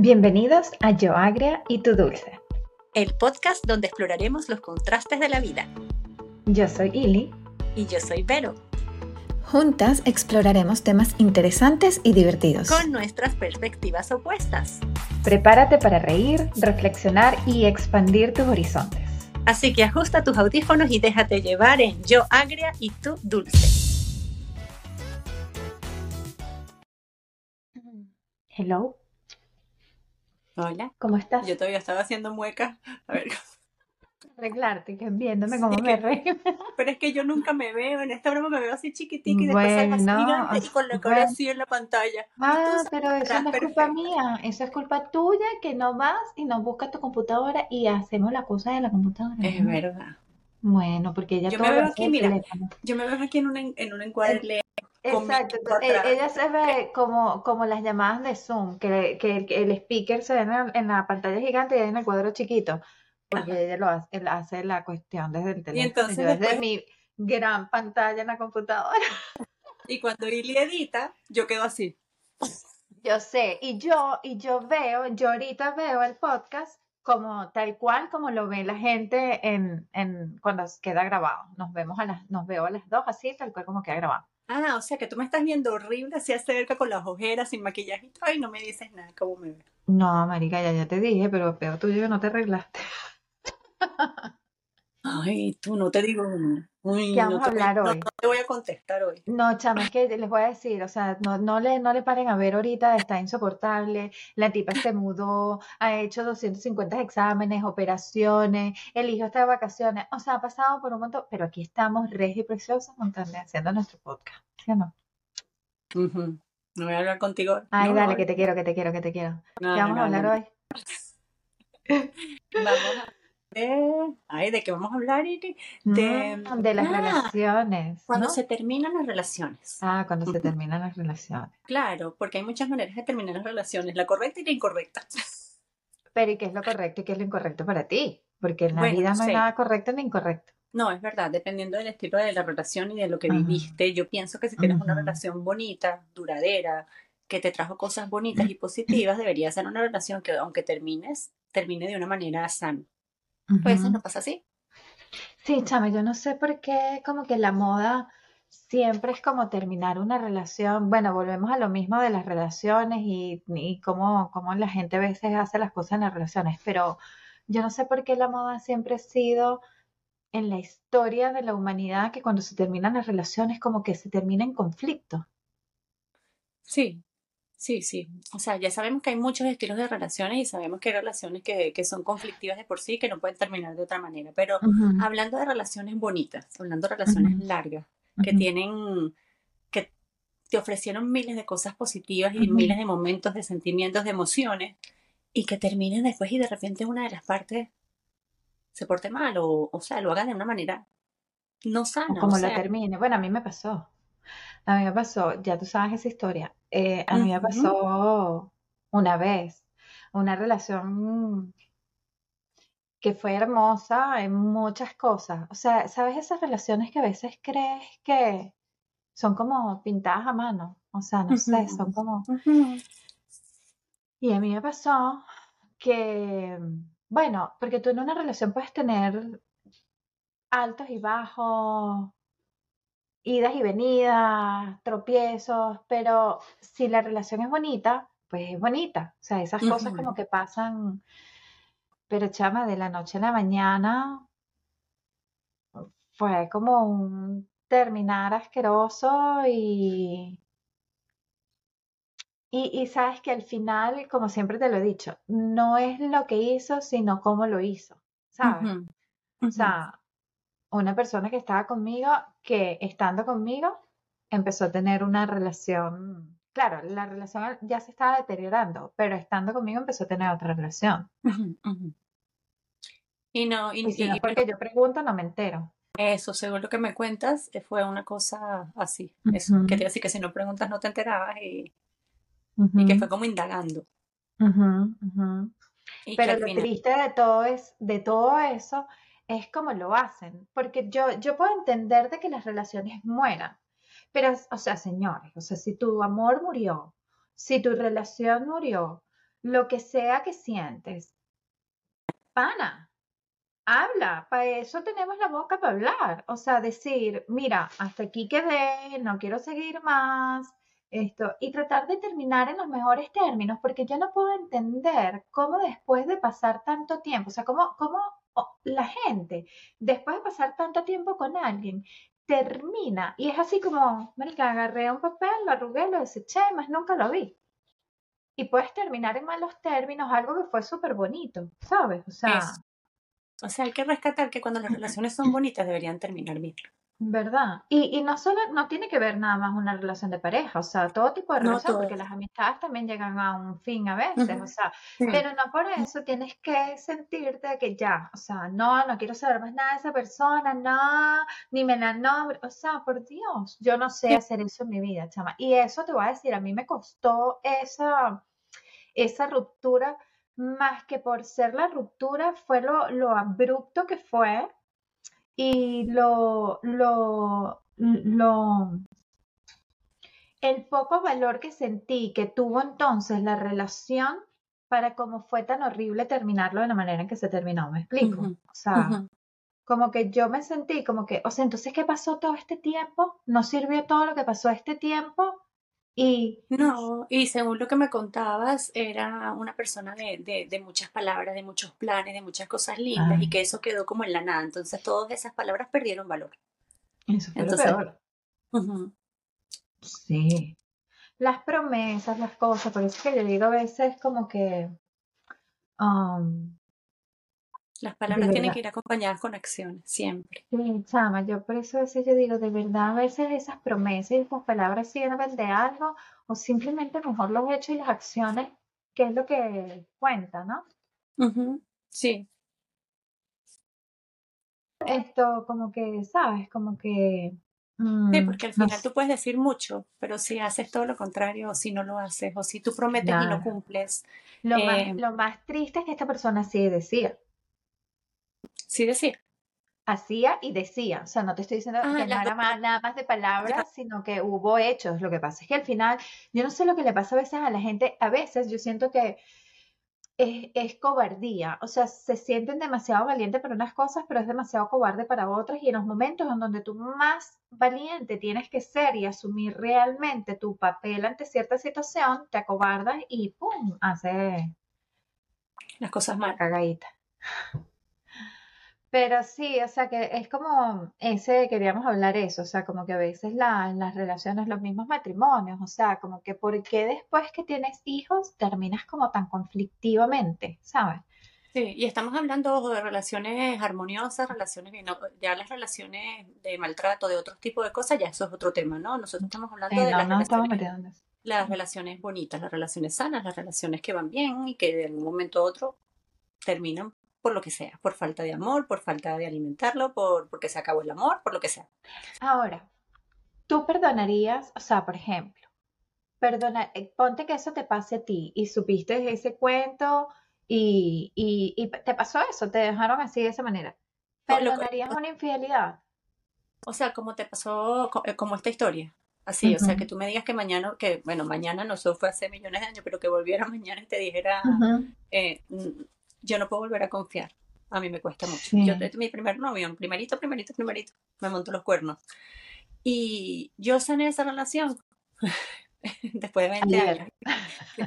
Bienvenidos a Yo Agria y Tu Dulce. El podcast donde exploraremos los contrastes de la vida. Yo soy Ili. Y yo soy Vero. Juntas exploraremos temas interesantes y divertidos. Con nuestras perspectivas opuestas. Prepárate para reír, reflexionar y expandir tus horizontes. Así que ajusta tus audífonos y déjate llevar en Yo Agria y Tu Dulce. Hello. Hola. ¿Cómo estás? Yo todavía estaba haciendo muecas. A ver. Arreglarte, que viéndome cómo me reí. Pero es que yo nunca me veo, en esta broma me veo así chiquitica y después bueno, así y con la cara así en la pantalla. Ah, pero eso no es culpa mía, eso es culpa tuya que no vas y no buscas tu computadora y hacemos la cosa de la computadora. Es verdad. Bueno, porque ella yo me veo aquí, mira, yo me veo aquí en un, en un encuadre Exacto, e, ella se ve como, como las llamadas de Zoom, que, que, el speaker se ve en, la pantalla gigante y en el cuadro chiquito, porque ella lo hace, hace, la cuestión desde el teléfono, y entonces desde mi gran pantalla en la computadora. Y cuando Ili edita, yo quedo así. Yo sé, y yo, y yo veo, yo ahorita veo el podcast como tal cual como lo ve la gente en, en cuando queda grabado. Nos vemos a las, nos veo a las dos así, tal cual como queda grabado. Ah, o sea que tú me estás viendo horrible así acerca con las ojeras, sin maquillaje y no me dices nada, ¿cómo me ves? No, marica, ya, ya te dije, pero peor tuyo no te arreglaste. Ay, tú no te digo Uy, ¿Qué vamos a hablar hoy? No, te voy a contestar hoy. No, chama, es que les voy a decir, o sea, no, no, le, no le paren a ver ahorita, está insoportable, la tipa se mudó, ha hecho 250 exámenes, operaciones, el hijo está de vacaciones, o sea, ha pasado por un montón, pero aquí estamos, Regi y Preciosa, montando, haciendo nuestro podcast, ¿sí o no? No voy a hablar contigo. Ay, dale, que te quiero, que te quiero, que te quiero. ¿Qué vamos a hablar hoy? Vamos a ay, ¿de qué vamos a hablar, De, mm, de las ah, relaciones. Cuando se terminan las relaciones. Ah, cuando se terminan las relaciones. Claro, porque hay muchas maneras de terminar las relaciones, la correcta y la incorrecta. Pero ¿y qué es lo correcto y qué es lo incorrecto para ti? Porque en la vida no hay nada correcto ni incorrecto. No, es verdad, dependiendo del estilo de la relación y de lo que viviste, yo pienso que si tienes una relación bonita, duradera, que te trajo cosas bonitas y positivas, debería ser una relación que aunque termines, termine de una manera sana. Pues eso no pasa así. Sí, chame, yo no sé por qué como que la moda siempre es como terminar una relación. Bueno, volvemos a lo mismo de las relaciones y, y cómo, cómo la gente a veces hace las cosas en las relaciones, pero yo no sé por qué la moda siempre ha sido en la historia de la humanidad que cuando se terminan las relaciones como que se termina en conflicto. Sí, Sí, sí. O sea, ya sabemos que hay muchos estilos de relaciones y sabemos que hay relaciones que, que son conflictivas de por sí que no pueden terminar de otra manera. Pero hablando de relaciones bonitas, hablando de relaciones largas, que tienen, que te ofrecieron miles de cosas positivas y miles de momentos de sentimientos, de emociones, y que terminen después y de repente una de las partes se porte mal o, o sea, lo haga de una manera no sana. como lo termine. Bueno, a mí me pasó. A mí me pasó, ya tú sabes esa historia. Eh, a mí me pasó una vez una relación que fue hermosa en muchas cosas. O sea, ¿sabes esas relaciones que a veces crees que son como pintadas a mano? O sea, no sé, son como... Y a mí me pasó que, bueno, porque tú en una relación puedes tener altos y bajos, idas y venidas, tropiezos, pero si la relación es bonita, pues es bonita. O sea, esas cosas como que pasan, pero chama, de la noche a la mañana fue como un terminar asqueroso y, y, sabes que al final, como siempre te lo he dicho, no es lo que hizo, sino cómo lo hizo, ¿sabes? O sea, una persona que estaba conmigo, que estando conmigo, empezó a tener una relación, claro, la relación ya se estaba deteriorando, pero estando conmigo empezó a tener otra relación. Y no, y, porque yo pregunto, no me entero. Eso, según lo que me cuentas, eh, fue una cosa así. Eso, que te que si no preguntas no te enterabas y, y que fue como indagando. Pero lo triste de todo es, de todo eso es como lo hacen, porque yo, yo puedo entender de que las relaciones mueran, pero, o sea, señores, o sea, si tu amor murió, si tu relación murió, lo que sea que sientes, pana, habla, para eso tenemos la boca para hablar, o sea, decir, mira, hasta aquí quedé, no quiero seguir más, esto, y tratar de terminar en los mejores términos, porque yo no puedo entender cómo después de pasar tanto tiempo, o sea, cómo, cómo la gente, después de pasar tanto tiempo con alguien, termina, y es así como, que agarré un papel, lo arrugué, lo deseché, más nunca lo vi. Y puedes terminar en malos términos algo que fue súper bonito, ¿sabes? O sea... O sea, hay que rescatar que cuando las relaciones son bonitas deberían terminar bien. ¿Verdad? Y, y no solo, no tiene que ver nada más una relación de pareja, o sea, todo tipo de relación, porque las amistades también llegan a un fin a veces, o sea, pero no por eso tienes que sentirte que ya, o sea, no, no quiero saber más nada de esa persona, no, ni me la nombre, o sea, por Dios, yo no sé hacer eso en mi vida, chama. Y eso te voy a decir, a mí me costó esa, esa ruptura, más que por ser la ruptura, fue lo, lo abrupto que fue y lo, lo, lo, el poco valor que sentí que tuvo entonces la relación para cómo fue tan horrible terminarlo de la manera en que se terminó, ¿me explico? o sea, como que yo me sentí como que, o sea, entonces, ¿qué pasó todo este tiempo? ¿No sirvió todo lo que pasó este tiempo? Y no, y según lo que me contabas, era una persona de, de, muchas palabras, de muchos planes, de muchas cosas lindas, y que eso quedó como en la nada. Entonces todas esas palabras perdieron valor. Eso fue Entonces, peor. Sí. Las promesas, las cosas, por eso que yo digo a veces como que um, las palabras tienen que ir acompañadas con acciones, siempre. Sí, chama, yo por eso a veces yo digo, de verdad, a veces esas promesas y esas palabras sirven de algo, o simplemente mejor los hechos y las acciones, que es lo que cuenta, ¿no? Sí. Esto, como que, ¿sabes? Como que. sí, mm, porque al final tú puedes decir mucho, pero si haces todo lo contrario, o si no lo haces, o si tú prometes y no cumples. Lo, más, eh, lo más triste es que esta persona sí decía. Sí decía. Hacía y decía, o sea, no te estoy diciendo ah, que no era más, nada más de palabras, sino que hubo hechos. Lo que pasa es que al final, yo no sé lo que le pasa a veces a la gente, a veces yo siento que es, es, cobardía, o sea, se sienten demasiado valientes para unas cosas, pero es demasiado cobarde para otras, y en los momentos en donde tú más valiente tienes que ser y asumir realmente tu papel ante cierta situación, te acobardas y ¡pum! hace las cosas mal. Cagadita. Pero sí, o sea que es como ese, queríamos hablar eso, o sea, como que a veces la, las relaciones, los mismos matrimonios, o sea, como que ¿por qué después que tienes hijos terminas como tan conflictivamente, ¿sabes? Sí, y estamos hablando de relaciones armoniosas, relaciones, no, ya las relaciones de maltrato, de otro tipo de cosas, ya eso es otro tema, ¿no? Nosotros estamos hablando de las, relaciones, las relaciones bonitas, las relaciones sanas, las relaciones que van bien y que de algún momento a otro terminan por lo que sea, por falta de amor, por falta de alimentarlo, por porque se acabó el amor, por lo que sea. Ahora, tú perdonarías, o sea, por ejemplo, perdona, eh, ponte que eso te pase a ti y supiste ese cuento y, y, te pasó eso, te dejaron así de esa manera. ¿Perdonarías una infidelidad? O sea, como te pasó, eh, como esta historia. Así, o sea, que tú me digas que mañana, que bueno, mañana no, eso fue hace millones de años, pero que volviera mañana y te dijera, eh, yo no puedo volver a confiar. A mí me cuesta mucho. Yo, mi primer novio, primerito, primerito, primerito, me montó los cuernos. Y yo sané esa relación después de 20 años,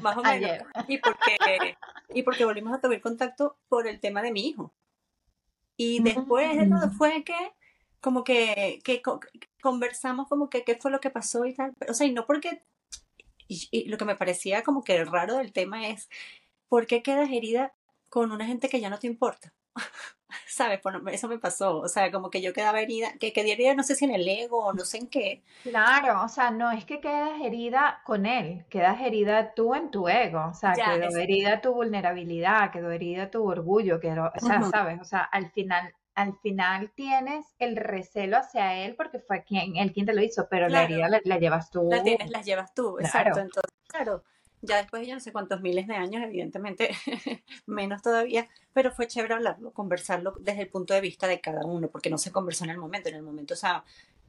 más o menos. Y porque, y porque volvimos a tener contacto por el tema de mi hijo. Y después de todo mm. fue que, como que, que conversamos como que qué fue lo que pasó y tal. O sea, y no porque, y, lo que me parecía como que raro del tema es, ¿por qué quedas herida con una gente que ya no te importa. ¿Sabes? eso me pasó. O sea, como que yo quedaba herida, que quedé herida no sé si en el ego o no sé en qué. Claro, o sea, no es que quedas herida con él, quedas herida tú en tu ego. O sea, quedó herida tu vulnerabilidad, quedó herida tu orgullo, quedó, o sea, ¿sabes? O sea, al final, al final tienes el recelo hacia él porque fue quien, él quien te lo hizo, pero la herida la, llevas tú. La tienes, la llevas tú, exacto. Entonces, claro ya después de ya no sé cuántos miles de años, evidentemente menos todavía, pero fue chévere hablarlo, conversarlo desde el punto de vista de cada uno, porque no se conversó en el momento, en el momento, o sea,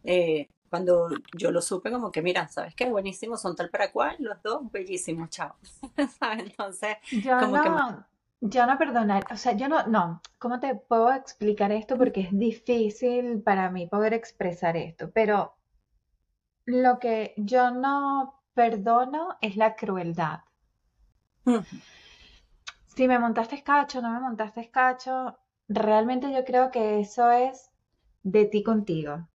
eh, cuando yo lo supe, como que, mira, ¿sabes qué? Buenísimo, son tal para cual, los dos, bellísimos, chao. Entonces, yo no, yo no perdonar, o sea, yo no, no, ¿cómo te puedo explicar esto? Porque es difícil para mí poder expresar esto, pero lo que yo no perdono es la crueldad. Si me montaste cacho, no me montaste cacho, realmente yo creo que eso es de ti contigo.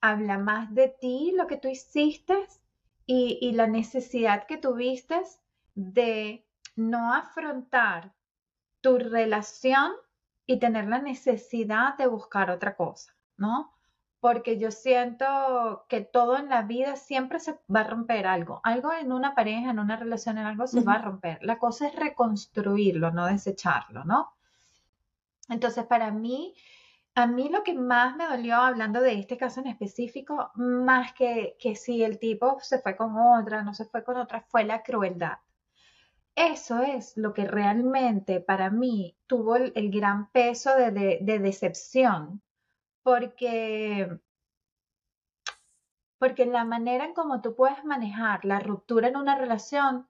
Habla más de ti, lo que tú hiciste y, y la necesidad que tuviste de no afrontar tu relación y tener la necesidad de buscar otra cosa, ¿no? Porque yo siento que todo en la vida siempre se va a romper algo. Algo en una pareja, en una relación, en algo se va a romper. La cosa es reconstruirlo, no desecharlo, ¿no? Entonces, para mí, a mí lo que más me dolió, hablando de este caso en específico, más que, que si el tipo se fue con otra, no se fue con otra, fue la crueldad. Eso es lo que realmente para mí tuvo el, gran peso de, decepción, porque, porque la manera en cómo tú puedes manejar la ruptura en una relación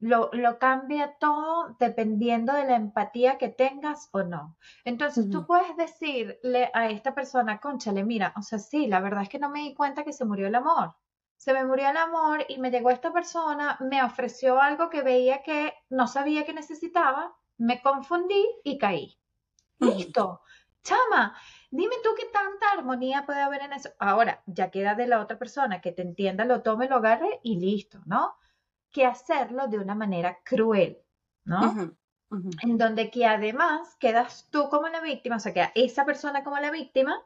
lo, cambia todo dependiendo de la empatía que tengas o no. Entonces tú puedes decirle a esta persona, conchale, mira, o sea, sí, la verdad es que no me di cuenta que se murió el amor se me murió el amor y me llegó esta persona, me ofreció algo que veía que no sabía que necesitaba, me confundí y caí. Listo. Chama, dime tú qué tanta armonía puede haber en eso. Ahora, ya queda de la otra persona que te entienda, lo tome, lo agarre y listo, ¿no? Que hacerlo de una manera cruel, ¿no? En donde que además quedas tú como la víctima, o sea, queda esa persona como la víctima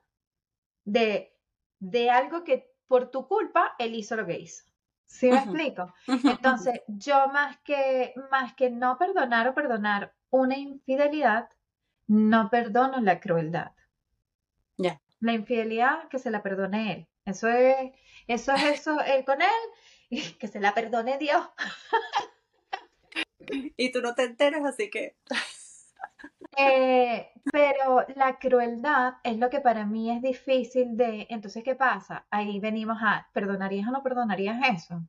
de, de algo que por tu culpa, él hizo lo que hizo. ¿Sí me explico? Entonces, yo más que, más que no perdonar o perdonar una infidelidad, no perdono la crueldad. Ya. La infidelidad, que se la perdone él. Eso es, eso es eso, él con él, y que se la perdone Dios. y tú no te enteras, así que. Eh, pero la crueldad es lo que para mí es difícil de... Entonces, ¿qué pasa? Ahí venimos a, ¿perdonarías o no perdonarías eso?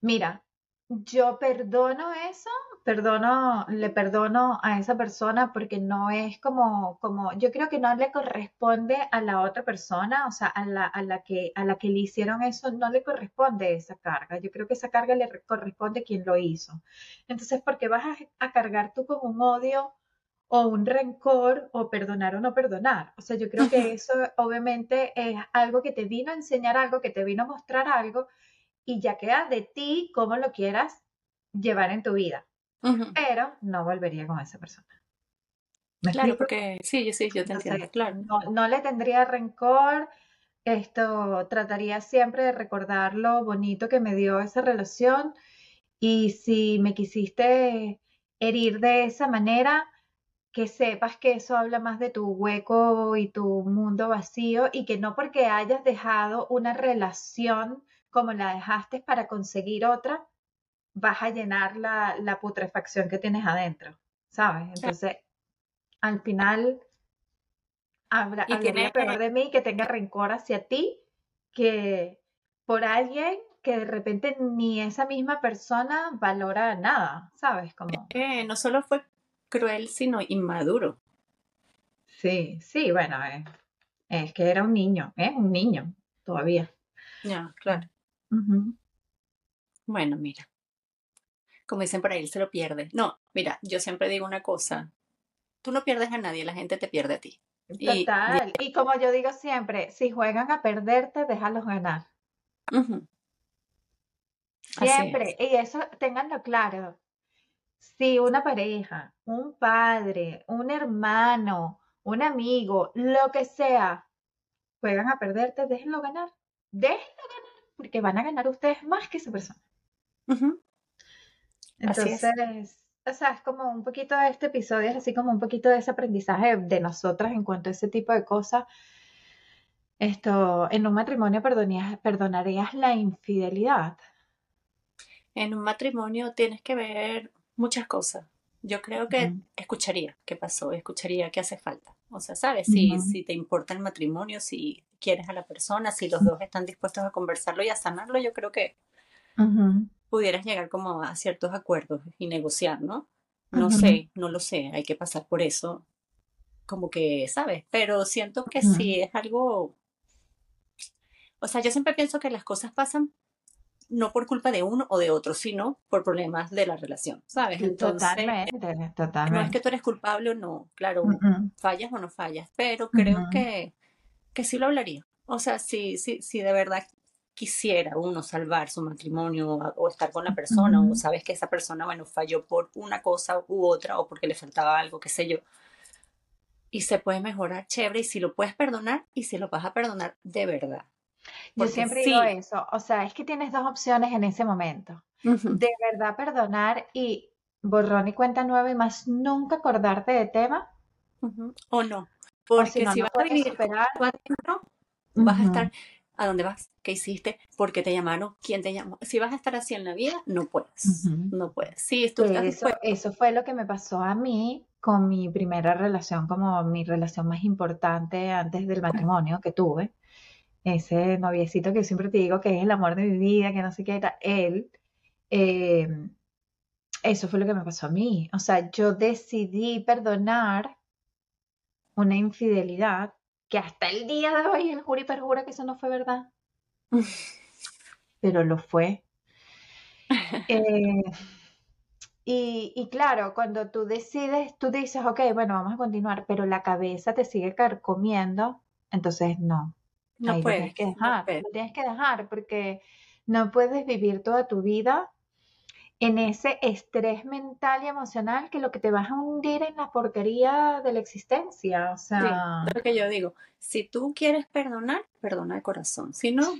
Mira, yo perdono eso, perdono, le perdono a esa persona porque no es como, como, yo creo que no le corresponde a la otra persona, o sea, a la, a la que, a la que le hicieron eso, no le corresponde esa carga. Yo creo que esa carga le corresponde a quien lo hizo. Entonces, ¿por qué vas a, a cargar tú con un odio o un rencor o perdonar o no perdonar? O sea, yo creo que eso obviamente es algo que te vino a enseñar algo, que te vino a mostrar algo y ya queda de ti cómo lo quieras llevar en tu vida. Pero no volvería con esa persona. claro, porque sí, sí, yo te entiendo, claro. No, le tendría rencor, esto trataría siempre de recordar lo bonito que me dio esa relación y si me quisiste herir de esa manera, que sepas que eso habla más de tu hueco y tu mundo vacío y que no porque hayas dejado una relación como la dejaste para conseguir otra, vas a llenar la, la putrefacción que tienes adentro, ¿sabes? Entonces, al final, habrá, habría peor de mí que tenga rencor hacia ti que por alguien que de repente ni esa misma persona valora nada, ¿sabes? Como... no solo fue cruel, sino inmaduro. Sí, sí, bueno, eh, es que era un niño, es un niño todavía. Ya, claro. Bueno, mira. Como dicen por ahí, se lo pierde. No, mira, yo siempre digo una cosa. Tú no pierdes a nadie, la gente te pierde a ti. Total. Y, como yo digo siempre, si juegan a perderte, déjalos ganar. Siempre. Y eso, ténganlo claro. Si una pareja, un padre, un hermano, un amigo, lo que sea, juegan a perderte, déjenlo ganar. Déjenlo ganar porque van a ganar ustedes más que esa persona. Entonces, o sea, es como un poquito de este episodio, es así como un poquito de ese aprendizaje de nosotras en cuanto a ese tipo de cosas. Esto, en un matrimonio perdonarías la infidelidad. En un matrimonio tienes que ver muchas cosas. Yo creo que escucharía qué pasó, escucharía qué hace falta. O sea, ¿sabes? Si, si te importa el matrimonio, si quieres a la persona, si los dos están dispuestos a conversarlo y a sanarlo, yo creo que pudieras llegar como a ciertos acuerdos y negociar, ¿no? No sé, no lo sé, hay que pasar por eso, como que, ¿sabes? Pero siento que si es algo, o sea, yo siempre pienso que las cosas pasan no por culpa de uno o de otro, sino por problemas de la relación, ¿sabes? Entonces, totalmente, totalmente. No es que tú eres culpable o no, claro, fallas o no fallas, pero creo que, que sí lo hablaría. O sea, si, si, si de verdad quisiera uno salvar su matrimonio o, estar con la persona, o sabes que esa persona, bueno, falló por una cosa u otra, o porque le faltaba algo, qué sé yo, y se puede mejorar, chévere, y si lo puedes perdonar, y si lo vas a perdonar de verdad. Yo siempre digo eso, o sea, es que tienes dos opciones en ese momento. De verdad perdonar y borrón y cuenta nueva y más nunca acordarte de tema. O no, porque si, vas a vivir vas a estar a dónde vas, qué hiciste, por qué te llamaron, quién te llamó. Si vas a estar así en la vida, no puedes, no puedes. Sí, eso, eso fue lo que me pasó a mí con mi primera relación, como mi relación más importante antes del matrimonio que tuve. Ese noviecito que siempre te digo que es el amor de mi vida, que no sé qué era, él, eh, eso fue lo que me pasó a mí. O sea, yo decidí perdonar una infidelidad que hasta el día de hoy el jury perjura que eso no fue verdad. Pero lo fue. Eh, y, y, claro, cuando tú decides, tú dices, ok, bueno, vamos a continuar, pero la cabeza te sigue carcomiendo, entonces no, no puedes, tienes que dejar, tienes que dejar porque no puedes vivir toda tu vida en ese estrés mental y emocional que lo que te vas a hundir en la porquería de la existencia. O sea, lo que yo digo, si tú quieres perdonar, perdona de corazón. Si no,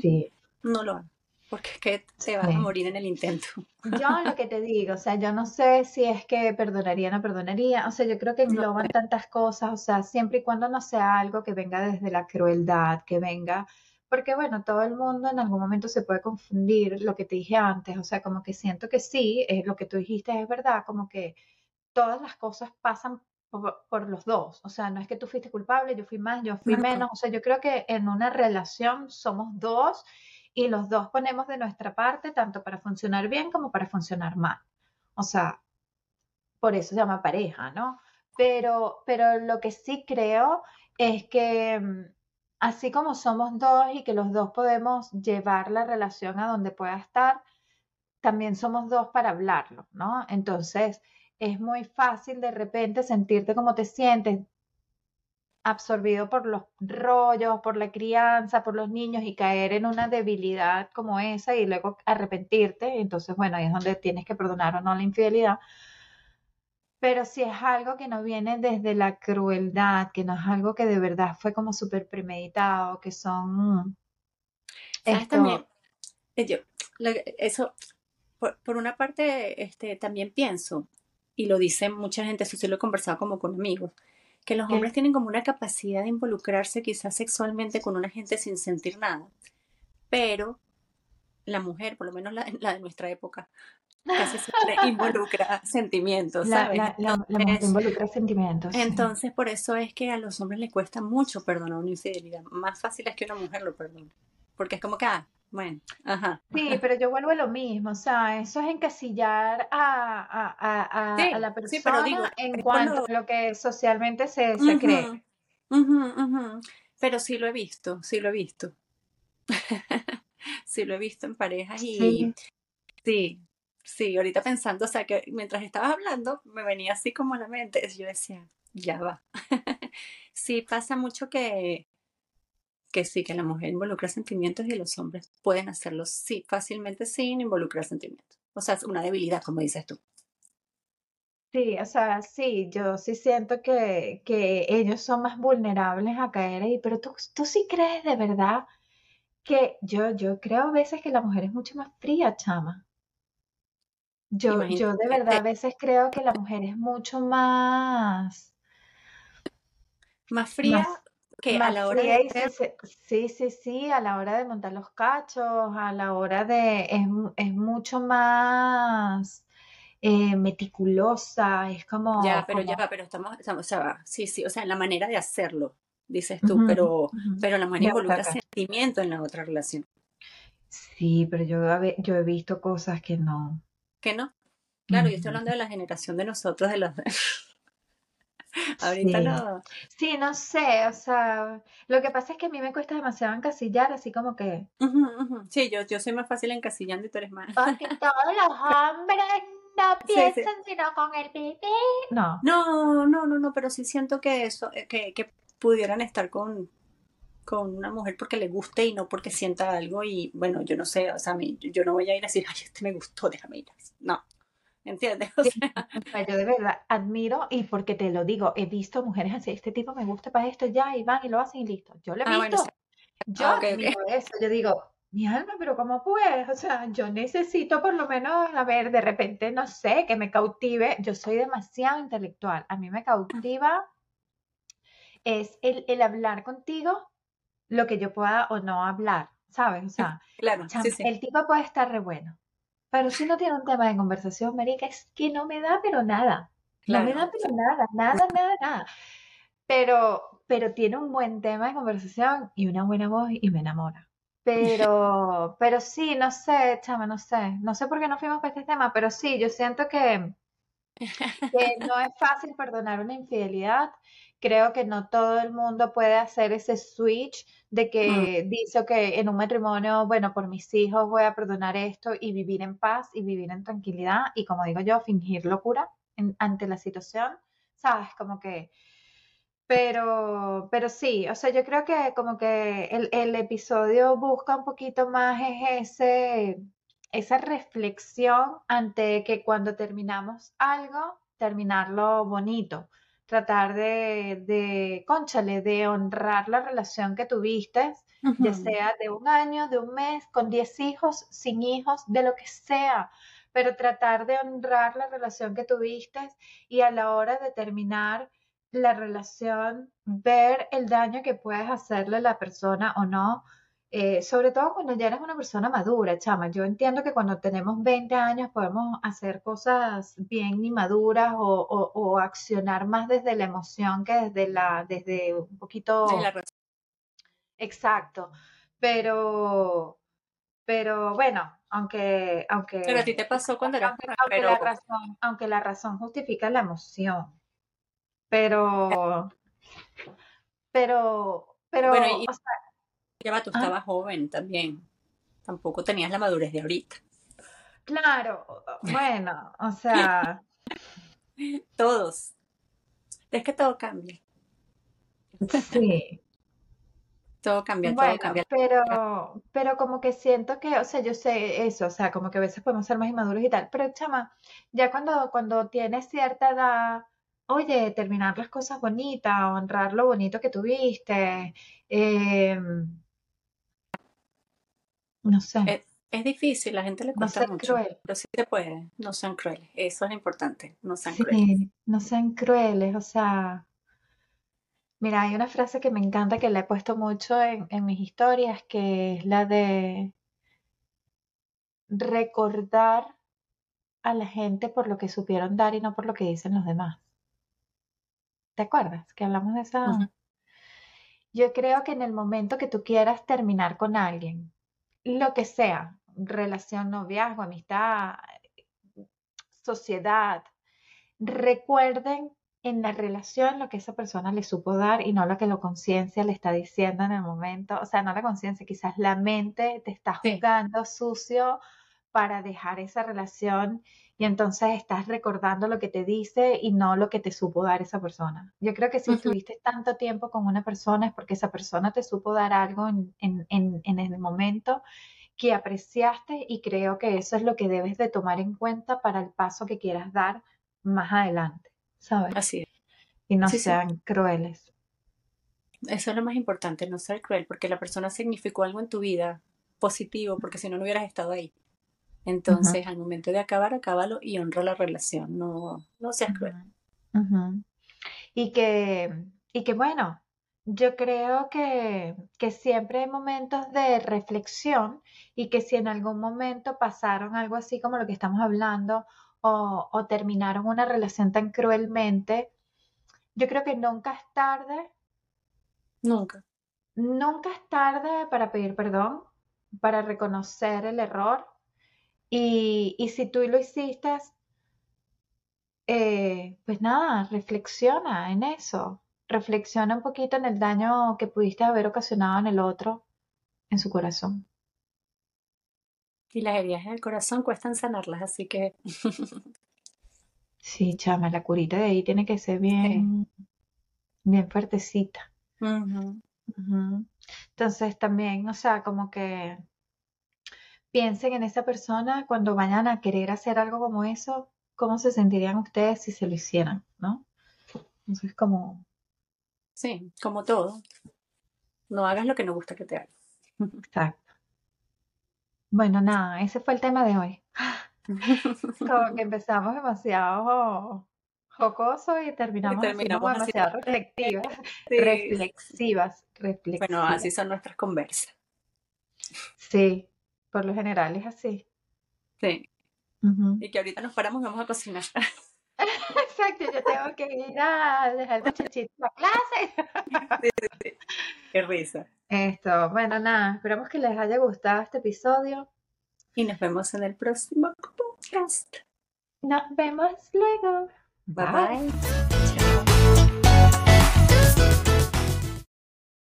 no lo hagas porque es que te vas a morir en el intento. Yo lo que te digo, o sea, yo no sé si es que perdonaría o no perdonaría, o sea, yo creo que engloban tantas cosas, o sea, siempre y cuando no sea algo que venga desde la crueldad, que venga, porque bueno, todo el mundo en algún momento se puede confundir lo que te dije antes, o sea, como que siento que sí, es lo que tú dijiste es verdad, como que todas las cosas pasan por, por, los dos. O sea, no es que tú fuiste culpable, yo fui más, yo fui menos. O sea, yo creo que en una relación somos dos y los dos ponemos de nuestra parte tanto para funcionar bien como para funcionar mal. O sea, por eso se llama pareja, ¿no? Pero, pero lo que sí creo es que mm, así como somos dos y que los dos podemos llevar la relación a donde pueda estar, también somos dos para hablarlo, ¿no? Entonces, es muy fácil de repente sentirte como te sientes, absorbido por los rollos, por la crianza, por los niños y caer en una debilidad como esa y luego arrepentirte. Entonces, bueno, ahí es donde tienes que perdonar o no la infidelidad. Pero si es algo que no viene desde la crueldad, que no es algo que de verdad fue como súper premeditado, que son... ¿Sabes también? Eh, eso, por, por, una parte, este, también pienso, y lo dice mucha gente, eso sí lo he conversado como con amigos, que los hombres tienen como una capacidad de involucrarse quizás sexualmente con una gente sin sentir nada, pero la mujer, por lo menos la, de nuestra época, casi siempre involucra sentimientos, ¿sabes? La, mujer involucra sentimientos. Entonces, por eso es que a los hombres les cuesta mucho perdonar una infidelidad. Más fácil es que una mujer lo perdone. Porque es como que, ah, bueno, ajá. Sí, pero yo vuelvo a lo mismo, o sea, eso es encasillar a, a, a, la persona en cuanto a lo que socialmente se, se cree. Pero sí lo he visto, sí lo he visto. sí lo he visto en parejas y sí. sí, ahorita pensando, o sea, que mientras estabas hablando me venía así como a la mente, yo decía, ya va. sí, pasa mucho que que sí, que la mujer involucra sentimientos y los hombres pueden hacerlo sí, fácilmente sin involucrar sentimientos. O sea, es una debilidad, como dices tú. Sí, o sea, sí, yo sí siento que, que ellos son más vulnerables a caer ahí, pero tú, tú sí crees de verdad que yo, yo creo a veces que la mujer es mucho más fría, chama. Yo, yo de verdad a veces creo que la mujer es mucho más... Más fría que a la hora de... Sí, sí, sí, a la hora de montar los cachos, a la hora de... Es, es mucho más... eh, meticulosa, es como... Ya, pero ya, pero estamos, o sea, sí, sí, o sea, la manera de hacerlo, dices tú, pero, pero la manera involucra sentimiento en la otra relación. Sí, pero yo, yo he visto cosas que no. ¿Que no? Claro, yo estoy hablando de la generación de nosotros, de los... Ahorita no. Sí, no sé, o sea, lo que pasa es que a mí me cuesta demasiado encasillar, así como que... Sí, yo, yo soy más fácil encasillando y tú eres más. Porque todos los hombres no piensan sino con el pipí. No. No, no, no, no, pero sí siento que eso, eh, que, que pudieran estar con, con una mujer porque le guste y no porque sienta algo y bueno, yo no sé, o sea, yo no voy a ir a decir, ay, este me gustó, déjame ir. No, ¿entiendes? O sea, yo de verdad admiro y porque te lo digo, he visto mujeres así, este tipo me gusta para esto, ya, y van y lo hacen y listo. Yo lo he ah, visto. Yo ah, admiro eso, yo digo, mi alma, pero ¿cómo puedes? O sea, yo necesito por lo menos, a ver, de repente, no sé, que me cautive. Yo soy demasiado intelectual. A mí me cautiva es el, el hablar contigo lo que yo pueda o no hablar, ¿sabes? O sea, claro, el tipo puede estar re bueno, pero si no tiene un tema de conversación, Marica, es que no me da pero nada. No me da pero nada, nada, nada, nada. Pero, pero tiene un buen tema de conversación y una buena voz y me enamora. Pero, pero sí, no sé, chama, no sé. No sé por qué no fuimos para este tema, pero sí, yo siento que, que no es fácil perdonar una infidelidad. Creo que no todo el mundo puede hacer ese switch de que dice que en un matrimonio, bueno, por mis hijos voy a perdonar esto y vivir en paz y vivir en tranquilidad y como digo yo, fingir locura ante la situación, ¿sabes? Como que... Pero, pero sí, o sea, yo creo que como que el, el episodio busca un poquito más ese, esa reflexión ante que cuando terminamos algo, terminarlo bonito tratar de, de, conchale, de honrar la relación que tuviste, ya sea de un año, de un mes, con diez hijos, sin hijos, de lo que sea, pero tratar de honrar la relación que tuviste y a la hora de terminar la relación, ver el daño que puedes hacerle a la persona o no, eh, sobre todo cuando ya eres una persona madura, chama. Yo entiendo que cuando tenemos 20 años podemos hacer cosas bien inmaduras o, o, accionar más desde la emoción que desde la, desde un poquito. Exacto. Pero, pero bueno, aunque, aunque. Pero a ti te pasó cuando eras aunque, la razón, aunque la razón justifica la emoción. Pero, pero, pero, bueno, ya tú ah. estabas joven también. Tampoco tenías la madurez de ahorita. Claro, bueno, o sea. Todos. Es que todo cambia. Sí. todo cambia, todo cambia. Pero, pero como que siento que, o sea, yo sé eso, o sea, como que a veces podemos ser más inmaduros y tal, pero chama, ya cuando, cuando tienes cierta edad, oye, terminar las cosas bonitas, honrar lo bonito que tuviste, eh, no sé. Es, difícil, la gente le cuesta mucho, pero sí se puede. No sean crueles, eso es importante, no sean crueles. no sean crueles, o sea, mira, hay una frase que me encanta que la he puesto mucho en, en mis historias, que es la de recordar a la gente por lo que supieron dar y no por lo que dicen los demás. ¿Te acuerdas que hablamos de esa? Yo creo que en el momento que tú quieras terminar con alguien, lo que sea, relación, noviazgo, amistad, sociedad, recuerden en la relación lo que esa persona le supo dar y no lo que la conciencia le está diciendo en el momento. O sea, no la conciencia, quizás la mente te está jugando sucio para dejar esa relación y entonces estás recordando lo que te dice y no lo que te supo dar esa persona. Yo creo que si estuviste tanto tiempo con una persona es porque esa persona te supo dar algo en, en, en, el momento que apreciaste y creo que eso es lo que debes de tomar en cuenta para el paso que quieras dar más adelante, ¿sabes? Así es. Y no sean crueles. Eso es lo más importante, no ser cruel, porque la persona significó algo en tu vida positivo, porque si no, no hubieras estado ahí. Entonces, al momento de acabar, acábalo y honra la relación, no, no seas cruel. Y que, y que bueno, yo creo que, que siempre hay momentos de reflexión y que si en algún momento pasaron algo así como lo que estamos hablando o, o terminaron una relación tan cruelmente, yo creo que nunca es tarde, Nunca. nunca es tarde para pedir perdón, para reconocer el error y, y si tú lo hiciste, eh, pues nada, reflexiona en eso. Reflexiona un poquito en el daño que pudiste haber ocasionado en el otro, en su corazón. Y las heridas del corazón cuestan sanarlas, así que Sí, chama, la curita de ahí tiene que ser sí. bien, bien fuertecita. Entonces también, o sea, como que piensen en esa persona cuando vayan a querer hacer algo como eso, cómo se sentirían ustedes si se lo hicieran, ¿no? Entonces, como, Sí, como todo. No hagas lo que no gusta que te hagan. exacto. Bueno, nada, ese fue el tema de hoy. Como que empezamos demasiado jocoso y Y terminamos como terminamos así. demasiado reflexivas, Sí, reflexivas, bueno, así son nuestras conversas. Sí, por lo general es así. Sí. Y que ahorita nos paramos y vamos a cocinar. Exacto, yo tengo que ir a dejar el muchachito a clase. Sí, sí, sí. Qué risa. Esto, bueno, nada, esperamos que les haya gustado este episodio. Y nos vemos en el próximo podcast. Nos vemos luego. Bye Bye. bye.